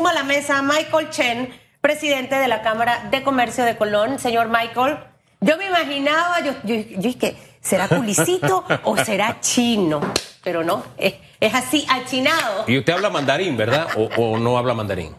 suma a la mesa Michael Chen, presidente de la Cámara de Comercio de Colón. Señor Michael, yo me imaginaba, yo, yo, yo que ¿será culicito o será chino? Pero no, es, es así, achinado. Y usted habla mandarín, ¿verdad? ¿O, o no habla mandarín?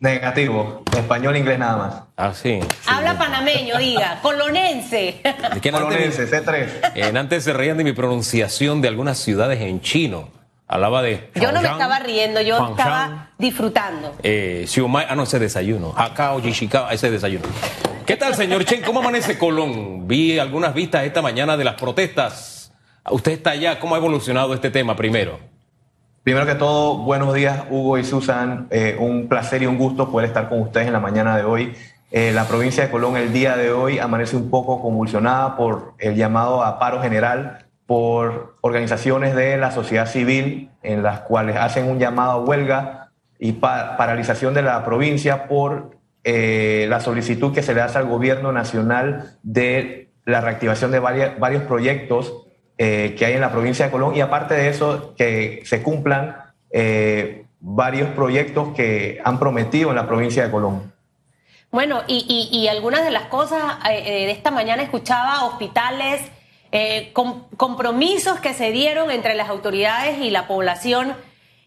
Negativo, español, inglés nada más. Ah, sí. sí. Habla panameño, diga, colonense. Es que antes, Colonense, C3. en antes se reían de mi pronunciación de algunas ciudades en chino. Hablaba de. Yo no me estaba riendo, yo estaba disfrutando. Eh, Xiumai, ah, no, ese desayuno. Hakao, Yishikawa, ese desayuno. ¿Qué tal, señor Chen? ¿Cómo amanece Colón? Vi algunas vistas esta mañana de las protestas. Usted está allá. ¿Cómo ha evolucionado este tema primero? Primero que todo, buenos días, Hugo y Susan. Eh, un placer y un gusto poder estar con ustedes en la mañana de hoy. Eh, la provincia de Colón el día de hoy amanece un poco convulsionada por el llamado a paro general por organizaciones de la sociedad civil en las cuales hacen un llamado a huelga y pa- paralización de la provincia por eh, la solicitud que se le hace al gobierno nacional de la reactivación de varias- varios proyectos eh, que hay en la provincia de Colón y aparte de eso que se cumplan eh, varios proyectos que han prometido en la provincia de Colón. Bueno, y, y- y algunas de las cosas de esta mañana escuchaba hospitales, eh, com- compromisos que se dieron entre las autoridades y la población,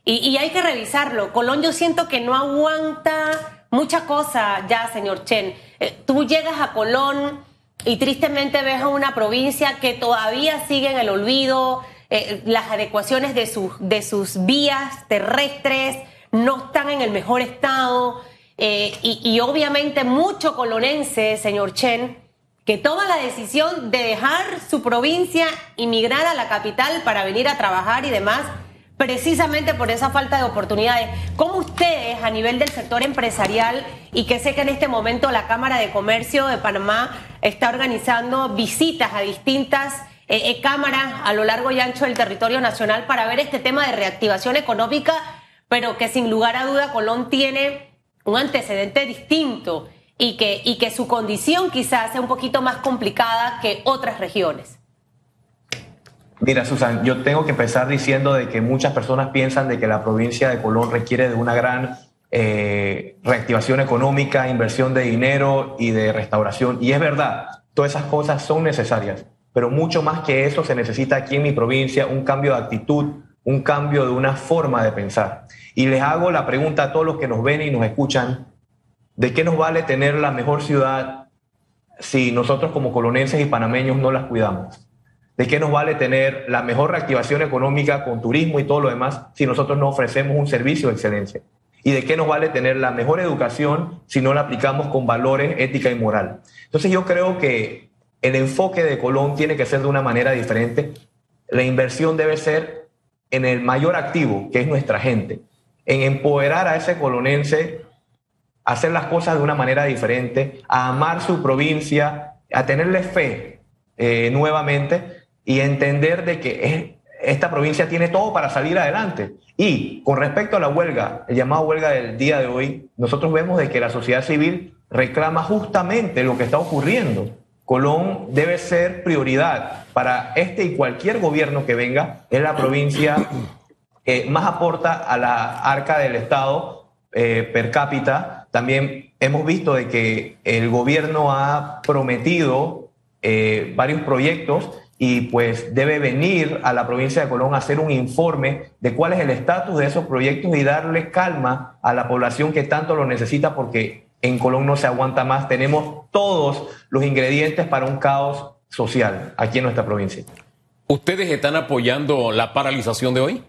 y, hay que revisarlo. Colón yo siento que no aguanta mucha cosa ya, señor Chen. Eh, tú llegas a Colón y tristemente ves a una provincia que todavía sigue en el olvido, eh, las adecuaciones de sus, de sus vías terrestres no están en el mejor estado. Y, y obviamente mucho colonense, señor Chen, que toma la decisión de dejar su provincia y migrar a la capital para venir a trabajar y demás, precisamente por esa falta de oportunidades. ¿Cómo ustedes a nivel del sector empresarial y que sé que en este momento la Cámara de Comercio de Panamá está organizando visitas a distintas eh, eh, cámaras a lo largo y ancho del territorio nacional para ver este tema de reactivación económica, pero que sin lugar a duda Colón tiene un antecedente distinto y que, y que su condición quizás sea un poquito más complicada que otras regiones. Mira, Susan, yo tengo que empezar diciendo de que muchas personas piensan de que la provincia de Colón requiere de una gran eh, reactivación económica, inversión de dinero y de restauración. Y es verdad, todas esas cosas son necesarias, pero mucho más que eso se necesita aquí en mi provincia un cambio de actitud, un cambio de una forma de pensar. Y les hago la pregunta a todos los que nos ven y nos escuchan, ¿de qué nos vale tener la mejor ciudad si nosotros como colonenses y panameños no las cuidamos? ¿De qué nos vale tener la mejor reactivación económica con turismo y todo lo demás si nosotros no ofrecemos un servicio de excelencia? ¿Y de qué nos vale tener la mejor educación si no la aplicamos con valores, ética y moral? Entonces yo creo que el enfoque de Colón tiene que ser de una manera diferente. La inversión debe ser en el mayor activo, que es nuestra gente, en empoderar a ese colonense a hacer las cosas de una manera diferente, a amar su provincia, a tenerle fe eh, nuevamente y entender de que es- esta provincia tiene todo para salir adelante. Y con respecto a la huelga, el llamado huelga del día de hoy, nosotros vemos de que la sociedad civil reclama justamente lo que está ocurriendo. Colón debe ser prioridad para este y cualquier gobierno que venga. Es la provincia que más aporta a la arca del Estado eh, per cápita. También hemos visto de que el gobierno ha prometido eh, varios proyectos y pues debe venir a la provincia de Colón a hacer un informe de cuál es el estatus de esos proyectos y darle calma a la población que tanto lo necesita porque en Colón no se aguanta más. Tenemos todos los ingredientes para un caos social aquí en nuestra provincia. ¿Ustedes están apoyando la paralización de hoy?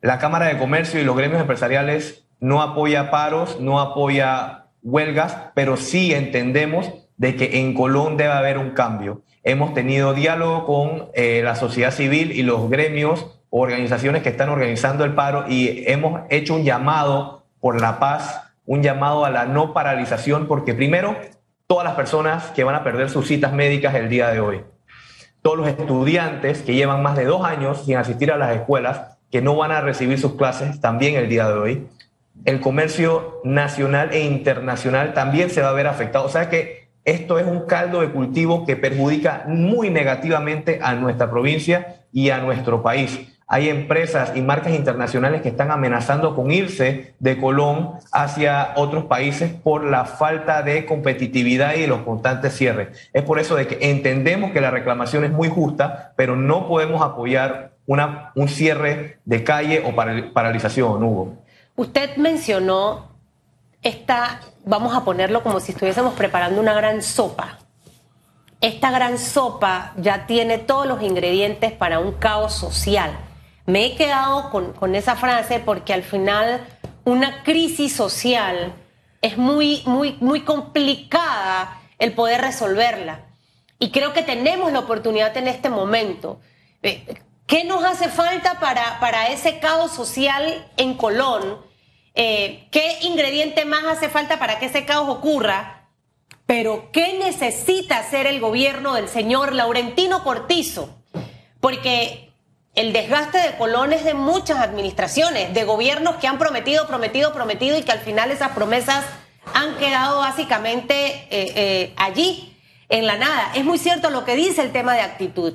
La Cámara de Comercio y los gremios empresariales no apoya paros, no apoya huelgas, pero sí entendemos de que en Colón debe haber un cambio. Hemos tenido diálogo con eh, la sociedad civil y los gremios, organizaciones que están organizando el paro y hemos hecho un llamado por la paz, un llamado a la no paralización, porque primero, todas las personas que van a perder sus citas médicas el día de hoy, todos los estudiantes que llevan más de dos años sin asistir a las escuelas, que no van a recibir sus clases también el día de hoy. El comercio nacional e internacional también se va a ver afectado. O sea que esto es un caldo de cultivo que perjudica muy negativamente a nuestra provincia y a nuestro país. hay empresas y marcas internacionales que están amenazando con irse de Colón hacia otros países por la falta de competitividad y los constantes cierres. Es por eso de que entendemos que la reclamación es muy justa, pero no podemos apoyar una, un cierre de calle o paralización, Hugo. Usted mencionó esta, vamos a ponerlo como si estuviésemos preparando una gran sopa. Esta gran sopa ya tiene todos los ingredientes para un caos social me he quedado con, esa frase porque al final una crisis social es muy, muy, muy complicada el poder resolverla. Y creo que tenemos la oportunidad en este momento. ¿Qué nos hace falta para, para ese caos social en Colón? Eh, ¿Qué ingrediente más hace falta para que ese caos ocurra? Pero ¿qué necesita hacer el gobierno del señor Laurentino Cortizo? Porque el desgaste de colones de muchas administraciones, de gobiernos que han prometido, prometido, prometido y que al final esas promesas han quedado básicamente eh, eh, allí, en la nada. Es muy cierto lo que dice el tema de actitud,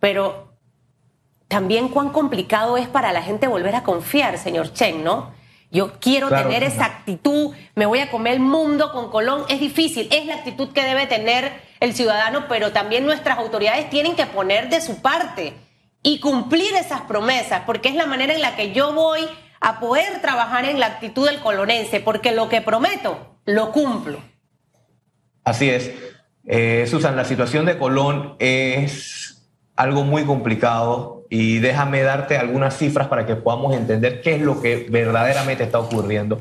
pero también cuán complicado es para la gente volver a confiar, señor Chen, ¿no? Yo quiero tener esa actitud, me voy a comer el mundo con Colón. Es difícil, es la actitud que debe tener el ciudadano, pero también nuestras autoridades tienen que poner de su parte y cumplir esas promesas, porque es la manera en la que yo voy a poder trabajar en la actitud del colonense, porque lo que prometo, lo cumplo. Así es. Eh, Susan, la situación de Colón es algo muy complicado y déjame darte algunas cifras para que podamos entender qué es lo que verdaderamente está ocurriendo.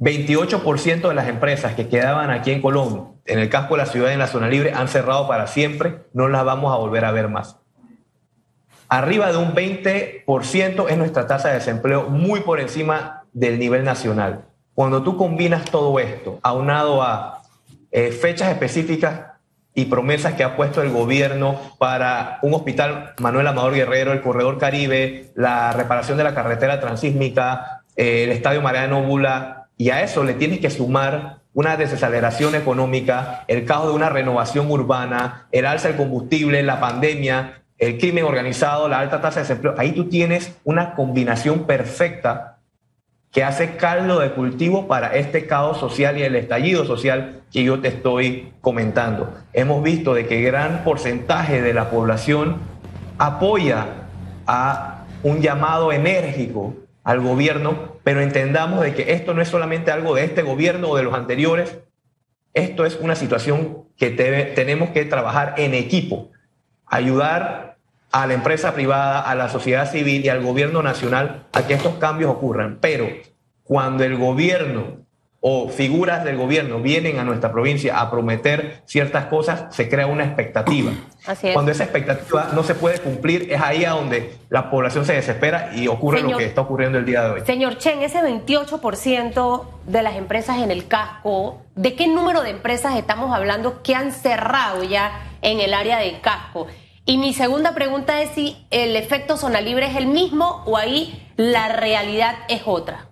28% de las empresas que quedaban aquí en Colón, en el casco de la ciudad en la zona libre, han cerrado para siempre, no las vamos a volver a ver más. Arriba de un 20% es nuestra tasa de desempleo, muy por encima del nivel nacional. Cuando tú combinas todo esto, aunado a eh, fechas específicas y promesas que ha puesto el gobierno para un hospital Manuel Amador Guerrero, el Corredor Caribe, la reparación de la carretera transísmica, eh, el Estadio Mariano Bula, y a eso le tienes que sumar una desaceleración económica, el caos de una renovación urbana, el alza del combustible, la pandemia, el crimen organizado, la alta tasa de desempleo, ahí tú tienes una combinación perfecta que hace caldo de cultivo para este caos social y el estallido social que yo te estoy comentando. Hemos visto de que gran porcentaje de la población apoya a un llamado enérgico al gobierno, pero entendamos de que esto no es solamente algo de este gobierno o de los anteriores, esto es una situación que tenemos que trabajar en equipo, ayudar a la empresa privada, a la sociedad civil y al gobierno nacional a que estos cambios ocurran. Pero cuando el gobierno o figuras del gobierno vienen a nuestra provincia a prometer ciertas cosas, se crea una expectativa. Cuando esa expectativa no se puede cumplir, es ahí a donde la población se desespera y ocurre lo que está ocurriendo el día de hoy. Señor Chen, ese 28% de las empresas en el casco, ¿de qué número de empresas estamos hablando que han cerrado ya en el área del casco? Y mi segunda pregunta es si el efecto zona libre es el mismo o ahí la realidad es otra.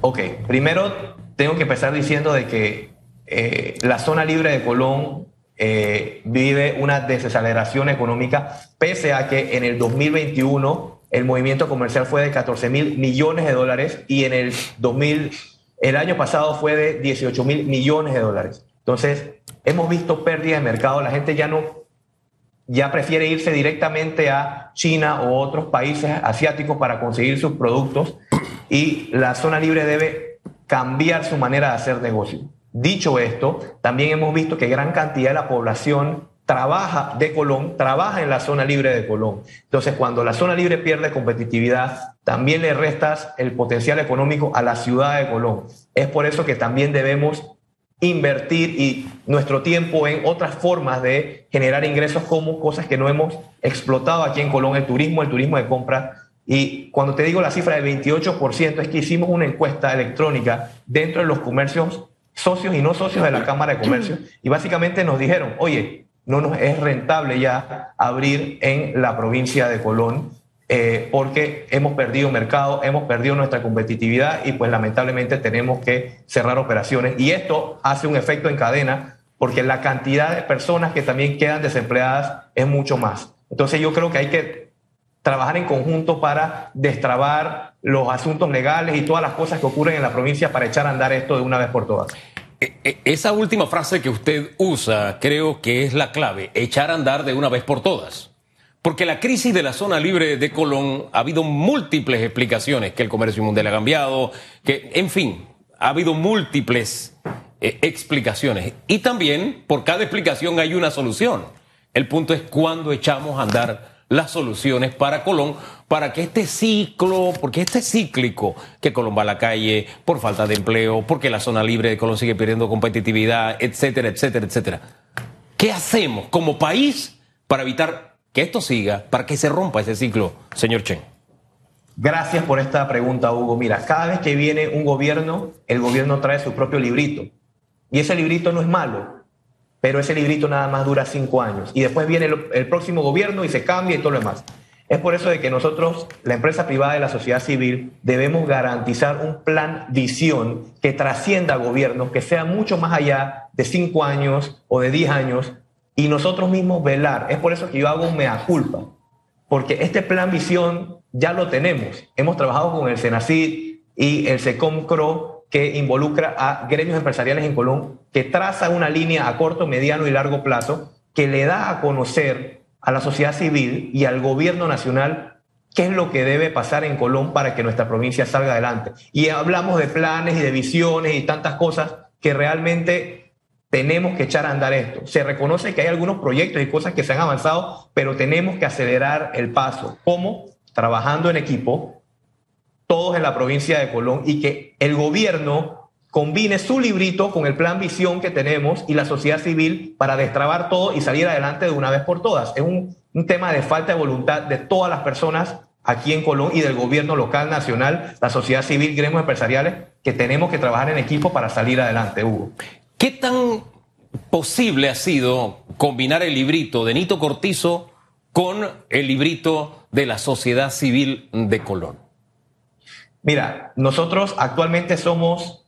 Ok, primero tengo que empezar diciendo de que eh, la zona libre de Colón eh, vive una desaceleración económica, pese a que en el 2021 el movimiento comercial fue de 14 mil millones de dólares y en el 2000, el año pasado fue de 18 mil millones de dólares. Entonces, hemos visto pérdidas de mercado, la gente ya no ya prefiere irse directamente a China o otros países asiáticos para conseguir sus productos y la zona libre debe cambiar su manera de hacer negocio. Dicho esto, también hemos visto que gran cantidad de la población trabaja de Colón, trabaja en la zona libre de Colón. Entonces, cuando la zona libre pierde competitividad, también le restas el potencial económico a la ciudad de Colón. Es por eso que también debemos invertir y nuestro tiempo en otras formas de generar ingresos como cosas que no hemos explotado aquí en Colón, el turismo, el turismo de compra. Y cuando te digo la cifra del 28%, es que hicimos una encuesta electrónica dentro de los comercios socios y no socios de la Cámara de Comercio y básicamente nos dijeron, oye, no nos es rentable ya abrir en la provincia de Colón eh, porque hemos perdido mercado, hemos perdido nuestra competitividad y pues lamentablemente tenemos que cerrar operaciones. Y esto hace un efecto en cadena porque la cantidad de personas que también quedan desempleadas es mucho más. Entonces yo creo que hay que trabajar en conjunto para destrabar los asuntos legales y todas las cosas que ocurren en la provincia para echar a andar esto de una vez por todas. E, e, esa última frase que usted usa creo que es la clave, echar a andar de una vez por todas. Porque la crisis de la zona libre de Colón ha habido múltiples explicaciones, que el comercio mundial ha cambiado, que, en fin, ha habido múltiples eh, explicaciones. Y también, por cada explicación hay una solución. El punto es cuándo echamos a andar las soluciones para Colón, para que este ciclo, porque este cíclico, que Colón va a la calle por falta de empleo, porque la zona libre de Colón sigue perdiendo competitividad, etcétera, etcétera, etcétera. ¿Qué hacemos como país para evitar que esto siga, para que se rompa ese ciclo, señor Chen? Gracias por esta pregunta, Hugo. Mira, cada vez que viene un gobierno, el gobierno trae su propio librito. Y ese librito no es malo, pero ese librito nada más dura cinco años. Y después viene el, próximo gobierno y se cambia y todo lo demás. Es por eso de que nosotros, la empresa privada y la sociedad civil, debemos garantizar un plan visión que trascienda gobiernos, que sea mucho más allá de cinco años o de diez años, y nosotros mismos velar. Es por eso que yo hago un mea culpa, porque este plan visión ya lo tenemos. Hemos trabajado con el Senacid y el SECOMCRO que involucra a gremios empresariales en Colón, que traza una línea a corto, mediano y largo plazo, que le da a conocer a la sociedad civil y al gobierno nacional qué es lo que debe pasar en Colón para que nuestra provincia salga adelante. Y hablamos de planes y de visiones y tantas cosas que realmente tenemos que echar a andar esto. Se reconoce que hay algunos proyectos y cosas que se han avanzado, pero tenemos que acelerar el paso. ¿Cómo? Trabajando en equipo, todos en la provincia de Colón y que el gobierno combine su librito con el plan visión que tenemos y la sociedad civil para destrabar todo y salir adelante de una vez por todas. Es un, tema de falta de voluntad de todas las personas aquí en Colón y del gobierno local, nacional, la sociedad civil, gremios empresariales, que tenemos que trabajar en equipo para salir adelante, Hugo. ¿Qué tan posible ha sido combinar el librito de Nito Cortizo con el librito de la sociedad civil de Colón? Mira, nosotros actualmente somos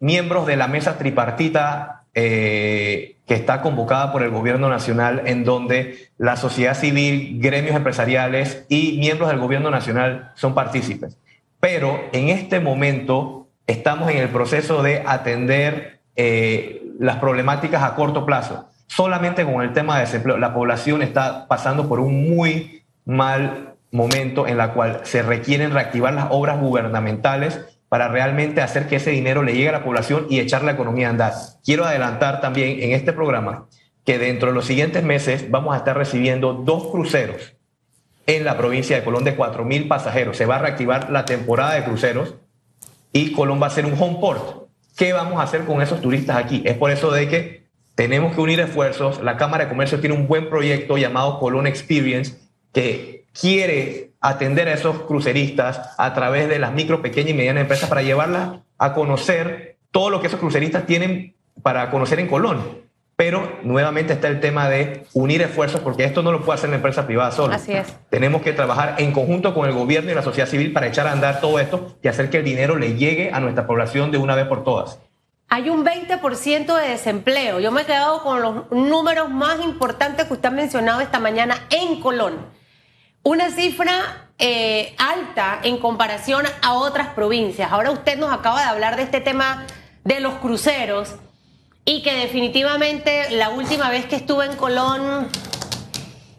miembros de la mesa tripartita eh, que está convocada por el gobierno nacional, en donde la sociedad civil, gremios empresariales y miembros del gobierno nacional son partícipes. Pero en este momento estamos en el proceso de atender eh, las problemáticas a corto plazo. Solamente con el tema de desempleo, la población está pasando por un muy mal momento en la cual se requieren reactivar las obras gubernamentales para realmente hacer que ese dinero le llegue a la población y echar la economía a andar. Quiero adelantar también en este programa que dentro de los siguientes meses vamos a estar recibiendo dos cruceros en la provincia de Colón de 4.000 pasajeros. Se va a reactivar la temporada de cruceros y Colón va a ser un home port. ¿Qué vamos a hacer con esos turistas aquí? Es por eso de que tenemos que unir esfuerzos. La Cámara de Comercio tiene un buen proyecto llamado Colón Experience que quiere atender a esos cruceristas a través de las micro, pequeñas y medianas empresas para llevarlas a conocer todo lo que esos cruceristas tienen para conocer en Colón. Pero nuevamente está el tema de unir esfuerzos, porque esto no lo puede hacer la empresa privada sola. Así es. Tenemos que trabajar en conjunto con el gobierno y la sociedad civil para echar a andar todo esto y hacer que el dinero le llegue a nuestra población de una vez por todas. Hay un 20% de desempleo. Yo me he quedado con los números más importantes que usted ha mencionado esta mañana en Colón una cifra eh, alta en comparación a otras provincias. Ahora usted nos acaba de hablar de este tema de los cruceros y que definitivamente la última vez que estuve en Colón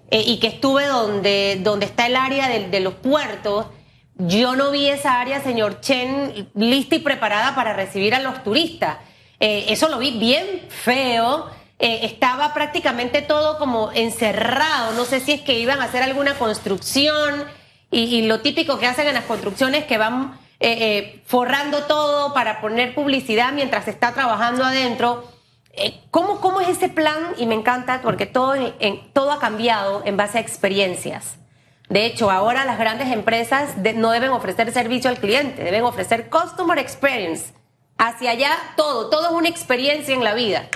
eh, y que estuve donde, donde está el área de, los puertos, yo no vi esa área, señor Chen, lista y preparada para recibir a los turistas. Eh, eso lo vi bien feo eh, estaba prácticamente todo como encerrado. No sé si es que iban a hacer alguna construcción y, lo típico que hacen en las construcciones que van eh, eh, forrando todo para poner publicidad mientras está trabajando adentro. ¿cómo, ¿Cómo es ese plan? Y me encanta porque todo, todo ha cambiado en base a experiencias. De hecho, ahora las grandes empresas no deben ofrecer servicio al cliente, deben ofrecer customer experience. Hacia allá todo, todo es una experiencia en la vida.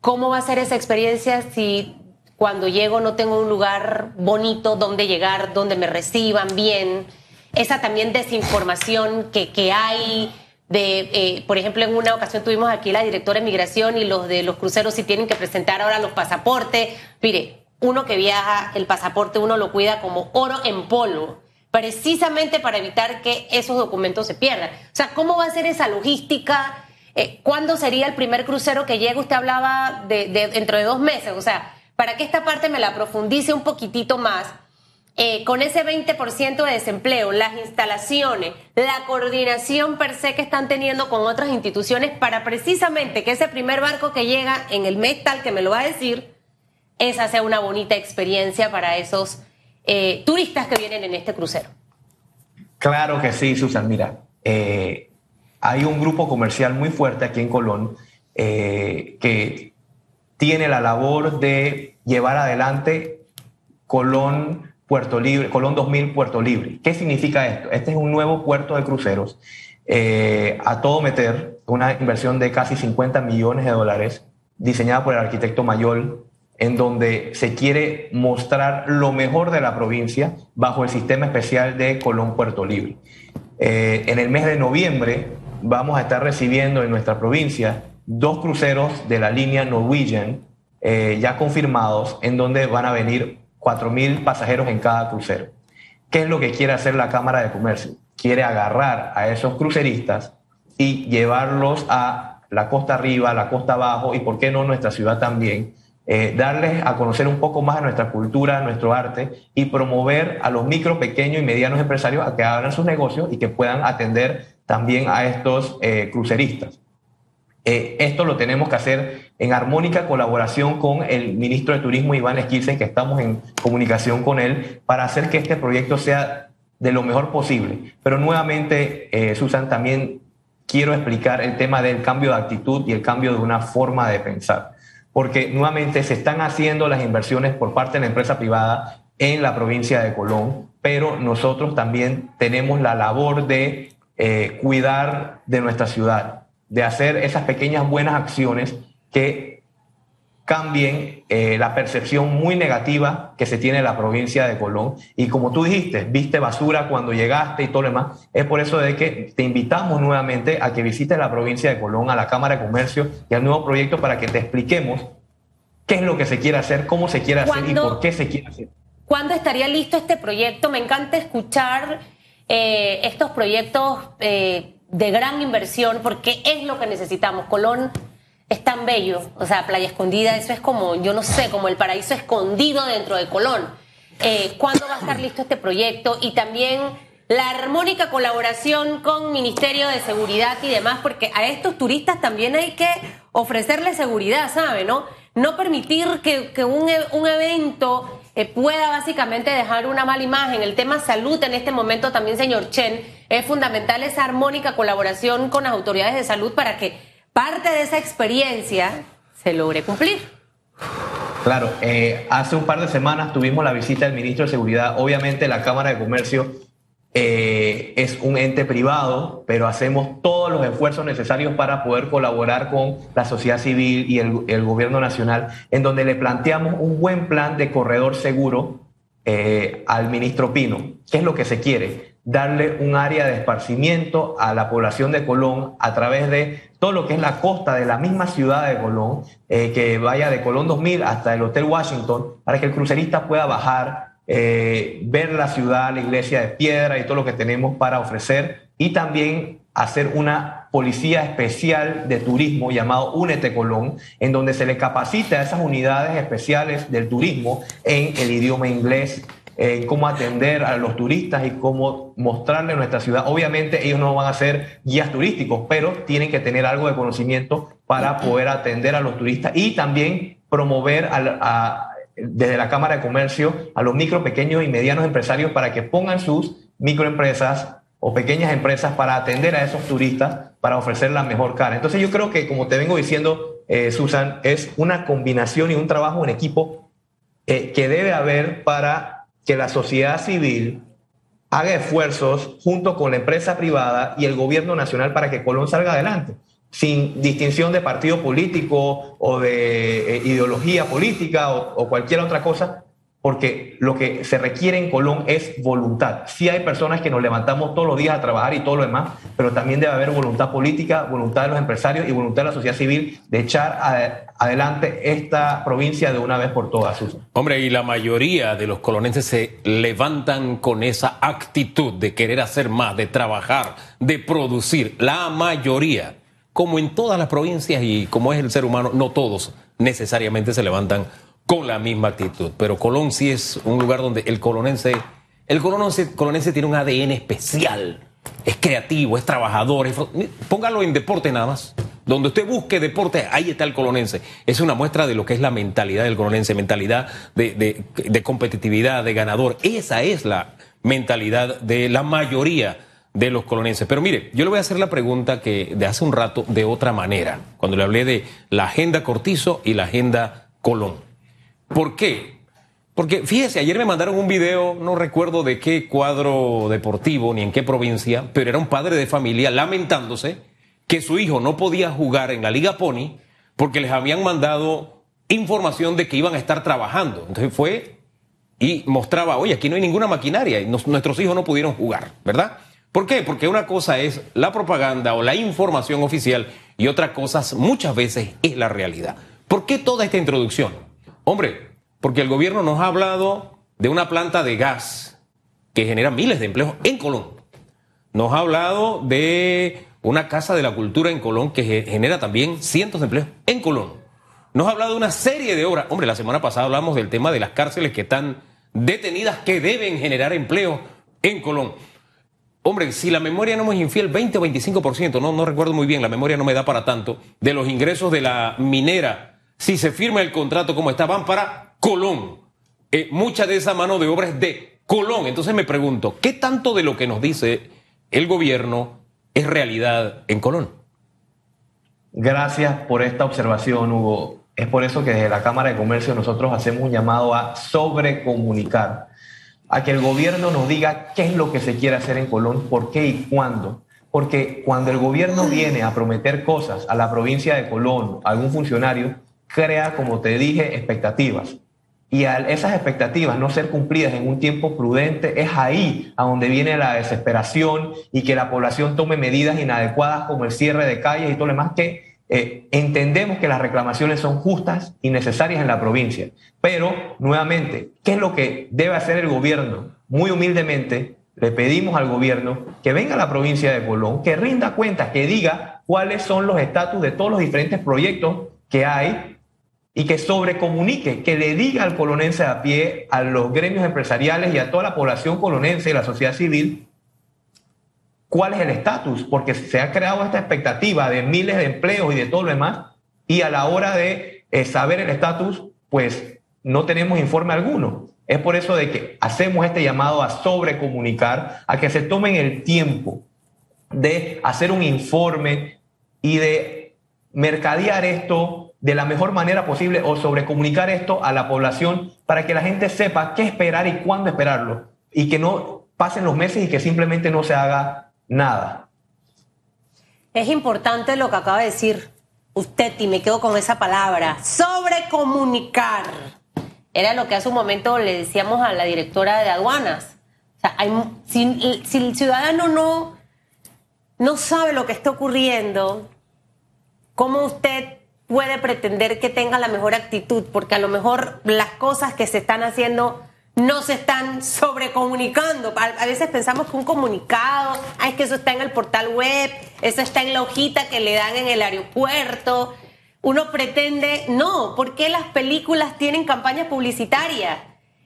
¿Cómo va a ser esa experiencia si cuando llego no tengo un lugar bonito donde llegar, donde me reciban bien? Esa también desinformación que, que hay de, eh, por ejemplo, en una ocasión tuvimos aquí la directora de migración y los de los cruceros si tienen que presentar ahora los pasaportes. Mire, uno que viaja, el pasaporte uno lo cuida como oro en polvo, precisamente para evitar que esos documentos se pierdan. O sea, ¿cómo va a ser esa logística? Eh, ¿Cuándo sería el primer crucero que llegue? Usted hablaba de, dentro de dos meses. O sea, para que esta parte me la profundice un poquitito más. Eh, con ese 20% de desempleo, las instalaciones, la coordinación per se que están teniendo con otras instituciones para precisamente que ese primer barco que llega en el mes tal que me lo va a decir, esa sea una bonita experiencia para esos eh, turistas que vienen en este crucero. Claro que sí, Susan. Mira, eh, hay un grupo comercial muy fuerte aquí en Colón que tiene la labor de llevar adelante Colón Puerto Libre, Colón 2000 Puerto Libre. ¿Qué significa esto? Este es un nuevo puerto de cruceros eh, a todo meter, una inversión de casi 50 millones de dólares, diseñada por el arquitecto Mayol, en donde se quiere mostrar lo mejor de la provincia bajo el sistema especial de Colón Puerto Libre. Eh, en el mes de noviembre vamos a estar recibiendo en nuestra provincia dos cruceros de la línea Norwegian eh, ya confirmados, en donde van a venir 4.000 pasajeros en cada crucero. ¿Qué es lo que quiere hacer la Cámara de Comercio? Quiere agarrar a esos cruceristas y llevarlos a la costa arriba, a la costa abajo y, ¿por qué no, nuestra ciudad también? Eh, darles a conocer un poco más de nuestra cultura, nuestro arte y promover a los micro, pequeños y medianos empresarios a que abran sus negocios y que puedan atender también a estos eh, cruceristas. Eh, esto lo tenemos que hacer en armónica colaboración con el ministro de Turismo, Iván Esquilsen, que estamos en comunicación con él, para hacer que este proyecto sea de lo mejor posible. Pero nuevamente, eh, Susan, también quiero explicar el tema del cambio de actitud y el cambio de una forma de pensar. Porque nuevamente se están haciendo las inversiones por parte de la empresa privada en la provincia de Colón, pero nosotros también tenemos la labor de eh, cuidar de nuestra ciudad de hacer esas pequeñas buenas acciones que cambien eh, la percepción muy negativa que se tiene en la provincia de Colón. Y como tú dijiste, viste basura cuando llegaste y todo lo demás. Es por eso de que te invitamos nuevamente a que visites la provincia de Colón, a la Cámara de Comercio y al nuevo proyecto para que te expliquemos qué es lo que se quiere hacer, cómo se quiere hacer y por qué se quiere hacer. ¿Cuándo estaría listo este proyecto? Me encanta escuchar eh, estos proyectos. Eh, de gran inversión porque es lo que necesitamos. Colón es tan bello, o sea, Playa Escondida, eso es como, yo no sé, como el paraíso escondido dentro de Colón. Eh, ¿Cuándo va a estar listo este proyecto? Y también la armónica colaboración con Ministerio de Seguridad y demás, porque a estos turistas también hay que ofrecerles seguridad, ¿sabe? ¿No? No permitir que, un, un evento eh, pueda básicamente dejar una mala imagen. El tema salud en este momento también, señor Chen, es fundamental esa armónica colaboración con las autoridades de salud para que parte de esa experiencia se logre cumplir. Claro, eh, hace un par de semanas tuvimos la visita del ministro de Seguridad. Obviamente la Cámara de Comercio eh, es un ente privado, pero hacemos todos los esfuerzos necesarios para poder colaborar con la sociedad civil y el, gobierno nacional, en donde le planteamos un buen plan de corredor seguro eh, al ministro Pino. ¿Qué es lo que se quiere? Darle un área de esparcimiento a la población de Colón a través de todo lo que es la costa de la misma ciudad de Colón, eh, que vaya de Colón 2000 hasta el Hotel Washington, para que el crucerista pueda bajar eh, ver la ciudad, la iglesia de piedra y todo lo que tenemos para ofrecer y también hacer una policía especial de turismo llamado Únete Colón, en donde se le capacita a esas unidades especiales del turismo en el idioma inglés, en cómo atender a los turistas y cómo mostrarle nuestra ciudad. Obviamente ellos no van a ser guías turísticos, pero tienen que tener algo de conocimiento para poder atender a los turistas y también promover a desde la Cámara de Comercio a los micro, pequeños y medianos empresarios para que pongan sus microempresas o pequeñas empresas para atender a esos turistas, para ofrecer la mejor cara. Entonces yo creo que, como te vengo diciendo, eh, Susan, es una combinación y un trabajo en equipo eh, que debe haber para que la sociedad civil haga esfuerzos junto con la empresa privada y el gobierno nacional para que Colón salga adelante sin distinción de partido político o de eh, ideología política o, cualquier otra cosa, porque lo que se requiere en Colón es voluntad. Sí hay personas que nos levantamos todos los días a trabajar y todo lo demás, pero también debe haber voluntad política, voluntad de los empresarios y voluntad de la sociedad civil de echar adelante esta provincia de una vez por todas. Hombre, y la mayoría de los colonenses se levantan con esa actitud de querer hacer más, de trabajar, de producir. La mayoría, como en todas las provincias y como es el ser humano, no todos necesariamente se levantan con la misma actitud. Pero Colón sí es un lugar donde el colonense, el colonense, colonense tiene un ADN especial. Es creativo, es trabajador. póngalo en deporte nada más. Donde usted busque deporte, ahí está el colonense. Es una muestra de lo que es la mentalidad del colonense, mentalidad de, de competitividad, de ganador. Esa es la mentalidad de la mayoría de los colonenses. Pero mire, yo le voy a hacer la pregunta que de hace un rato de otra manera, cuando le hablé de la agenda Cortizo y la agenda Colón. ¿Por qué? Porque fíjese, ayer me mandaron un video, no recuerdo de qué cuadro deportivo ni en qué provincia, pero era un padre de familia lamentándose que su hijo no podía jugar en la Liga Pony porque les habían mandado información de que iban a estar trabajando. Entonces fue y mostraba, oye, aquí no hay ninguna maquinaria y nuestros hijos no pudieron jugar, ¿verdad? ¿Por qué? Porque una cosa es la propaganda o la información oficial y otra cosa muchas veces es la realidad. ¿Por qué toda esta introducción? Hombre, porque el gobierno nos ha hablado de una planta de gas que genera miles de empleos en Colón. Nos ha hablado de una casa de la cultura en Colón que genera también cientos de empleos en Colón. Nos ha hablado de una serie de obras. Hombre, la semana pasada hablamos del tema de las cárceles que están detenidas que deben generar empleo en Colón. Hombre, si la memoria no me es infiel, 20 o 25%, no, no recuerdo muy bien, la memoria no me da para tanto, de los ingresos de la minera si se firma el contrato como está, van para Colón. Eh, mucha de esa mano de obra es de Colón. Entonces me pregunto, ¿qué tanto de lo que nos dice el gobierno es realidad en Colón? Gracias por esta observación, Hugo. Es por eso que desde la Cámara de Comercio nosotros hacemos un llamado a sobrecomunicar, a que el gobierno nos diga qué es lo que se quiere hacer en Colón, por qué y cuándo. Porque cuando el gobierno viene a prometer cosas a la provincia de Colón, a algún funcionario, crea, como te dije, expectativas. Y al esas expectativas no ser cumplidas en un tiempo prudente, es ahí a donde viene la desesperación y que la población tome medidas inadecuadas como el cierre de calles y todo lo demás que eh, entendemos que las reclamaciones son justas y necesarias en la provincia. Pero, nuevamente, ¿qué es lo que debe hacer el gobierno? Muy humildemente, le pedimos al gobierno que venga a la provincia de Colón, que rinda cuentas, que diga cuáles son los estatus de todos los diferentes proyectos que hay y que sobrecomunique, que le diga al colonense a pie, a los gremios empresariales y a toda la población colonense y la sociedad civil cuál es el estatus, porque se ha creado esta expectativa de miles de empleos y de todo lo demás, y a la hora de eh, saber el estatus, pues no tenemos informe alguno. Es por eso de que hacemos este llamado a sobrecomunicar, a que se tomen el tiempo de hacer un informe y de mercadear esto de la mejor manera posible o sobrecomunicar esto a la población para que la gente sepa qué esperar y cuándo esperarlo y que no pasen los meses y que simplemente no se haga nada. Es importante lo que acaba de decir usted y me quedo con esa palabra, sobrecomunicar. Era lo que hace un momento le decíamos a la directora de aduanas. O sea, si, si el ciudadano no, no sabe lo que está ocurriendo, ¿cómo usted puede pretender que tenga la mejor actitud, porque a lo mejor las cosas que se están haciendo no se están sobrecomunicando. A, veces pensamos que un comunicado, es que eso está en el portal web, eso está en la hojita que le dan en el aeropuerto. Uno pretende, no, porque las películas tienen campañas publicitarias?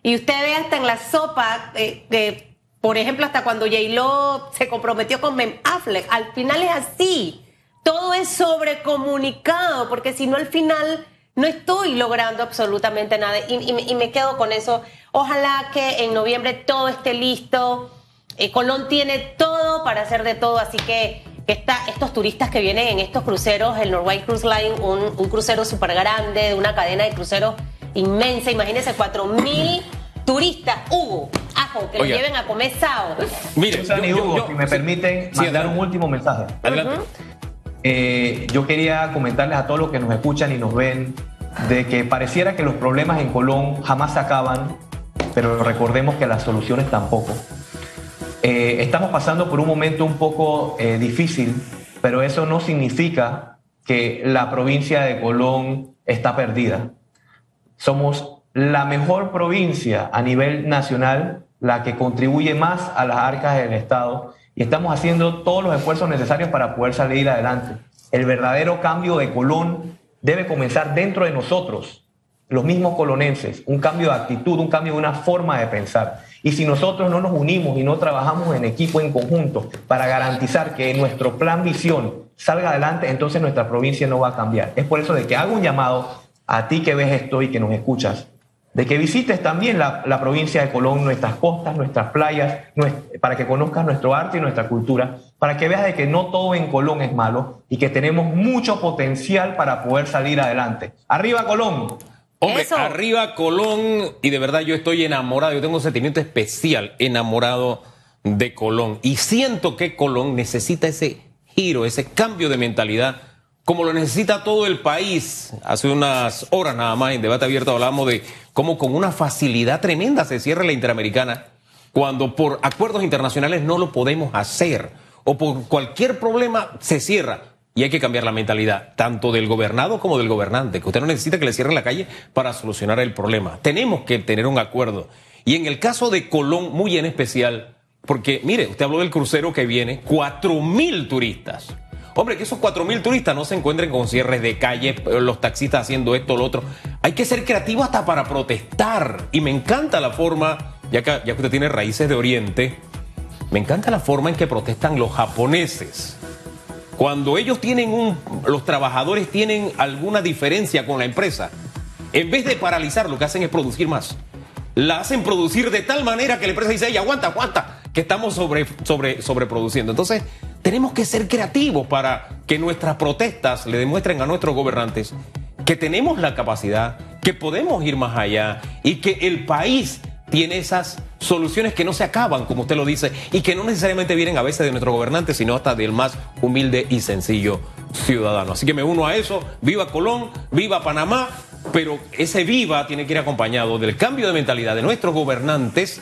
Y usted ve hasta en la sopa, eh, por ejemplo, hasta cuando J-Lo se comprometió con Ben Affleck, al final es así todo es sobrecomunicado, porque si no al final no estoy logrando absolutamente nada y, me quedo con eso. Ojalá que en noviembre todo esté listo. Eh, Colón tiene todo para hacer de todo, así que, estos turistas que vienen en estos cruceros, el Norway Cruise Line, un, crucero súper grande, de una cadena de cruceros inmensa, imagínense, 4 mil turistas, Hugo, ajo, que lo lleven a comer sábado. Mire, Hugo, si me permiten mandar un último mensaje. Adelante. Eh, yo quería comentarles a todos los que nos escuchan y nos ven de que pareciera que los problemas en Colón jamás se acaban pero recordemos que las soluciones tampoco. Eh, estamos pasando por un momento un poco eh, difícil, pero eso no significa que la provincia de Colón está perdida. Somos la mejor provincia a nivel nacional, la que contribuye más a las arcas del Estado y estamos haciendo todos los esfuerzos necesarios para poder salir adelante. El verdadero cambio de Colón debe comenzar dentro de nosotros, los mismos colonenses, un cambio de actitud, un cambio de una forma de pensar. Y si nosotros no nos unimos y no trabajamos en equipo, en conjunto, para garantizar que nuestro plan visión salga adelante, entonces nuestra provincia no va a cambiar. Es por eso de que hago un llamado a ti que ves esto y que nos escuchas, de que visites también la, provincia de Colón, nuestras costas, nuestras playas, para que conozcas nuestro arte y nuestra cultura, para que veas de que no todo en Colón es malo y que tenemos mucho potencial para poder salir adelante. ¡Arriba Colón! Hombre, arriba Colón, y de verdad yo estoy enamorado, yo tengo un sentimiento especial enamorado de Colón, y siento que Colón necesita ese giro, ese cambio de mentalidad como lo necesita todo el país. Hace unas horas nada más en debate abierto hablamos de cómo con una facilidad tremenda se cierra la Interamericana cuando por acuerdos internacionales no lo podemos hacer o por cualquier problema se cierra. Y hay que cambiar la mentalidad, tanto del gobernado como del gobernante, que usted no necesita que le cierren la calle para solucionar el problema. Tenemos que tener un acuerdo. Y en el caso de Colón, muy en especial, porque mire, usted habló del crucero que viene, cuatro mil turistas. Hombre, que esos cuatro mil turistas no se encuentren con cierres de calle, los taxistas haciendo esto, lo otro. Hay que ser creativo hasta para protestar. Y me encanta la forma, ya que, ya que usted tiene raíces de Oriente, me encanta la forma en que protestan los japoneses. Cuando ellos tienen un, los trabajadores tienen alguna diferencia con la empresa, en vez de paralizar, lo que hacen es producir más. La hacen producir de tal manera que la empresa dice, aguanta, aguanta, que estamos sobre, sobre, sobreproduciendo. Entonces, tenemos que ser creativos para que nuestras protestas le demuestren a nuestros gobernantes que tenemos la capacidad, que podemos ir más allá y que el país tiene esas soluciones que no se acaban, como usted lo dice, y que no necesariamente vienen a veces de nuestro gobernante, sino hasta del más humilde y sencillo ciudadano. Así que me uno a eso. Viva Colón, viva Panamá, pero ese viva tiene que ir acompañado del cambio de mentalidad de nuestros gobernantes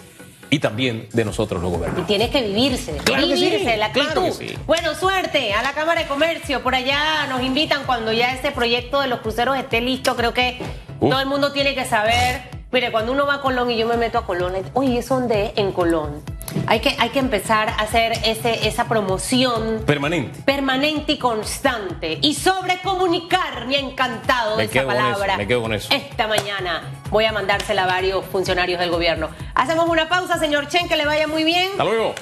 y también de nosotros los gobiernos. Y tiene que vivirse, claro vivirse la actitud. Bueno, suerte a la Cámara de Comercio. Por allá nos invitan cuando ya ese proyecto de los cruceros esté listo. Creo que todo el mundo tiene que saber. Mire, cuando uno va a Colón y yo me meto a Colón, oye, ¿es donde? En Colón. Hay que, hay que empezar a hacer ese, esa promoción permanente. Permanente y constante. Y sobre comunicar, me ha encantado esa palabra. me quedo con eso. Esta mañana voy a mandársela a varios funcionarios del gobierno. Hacemos una pausa, señor Chen, que le vaya muy bien. Hasta luego.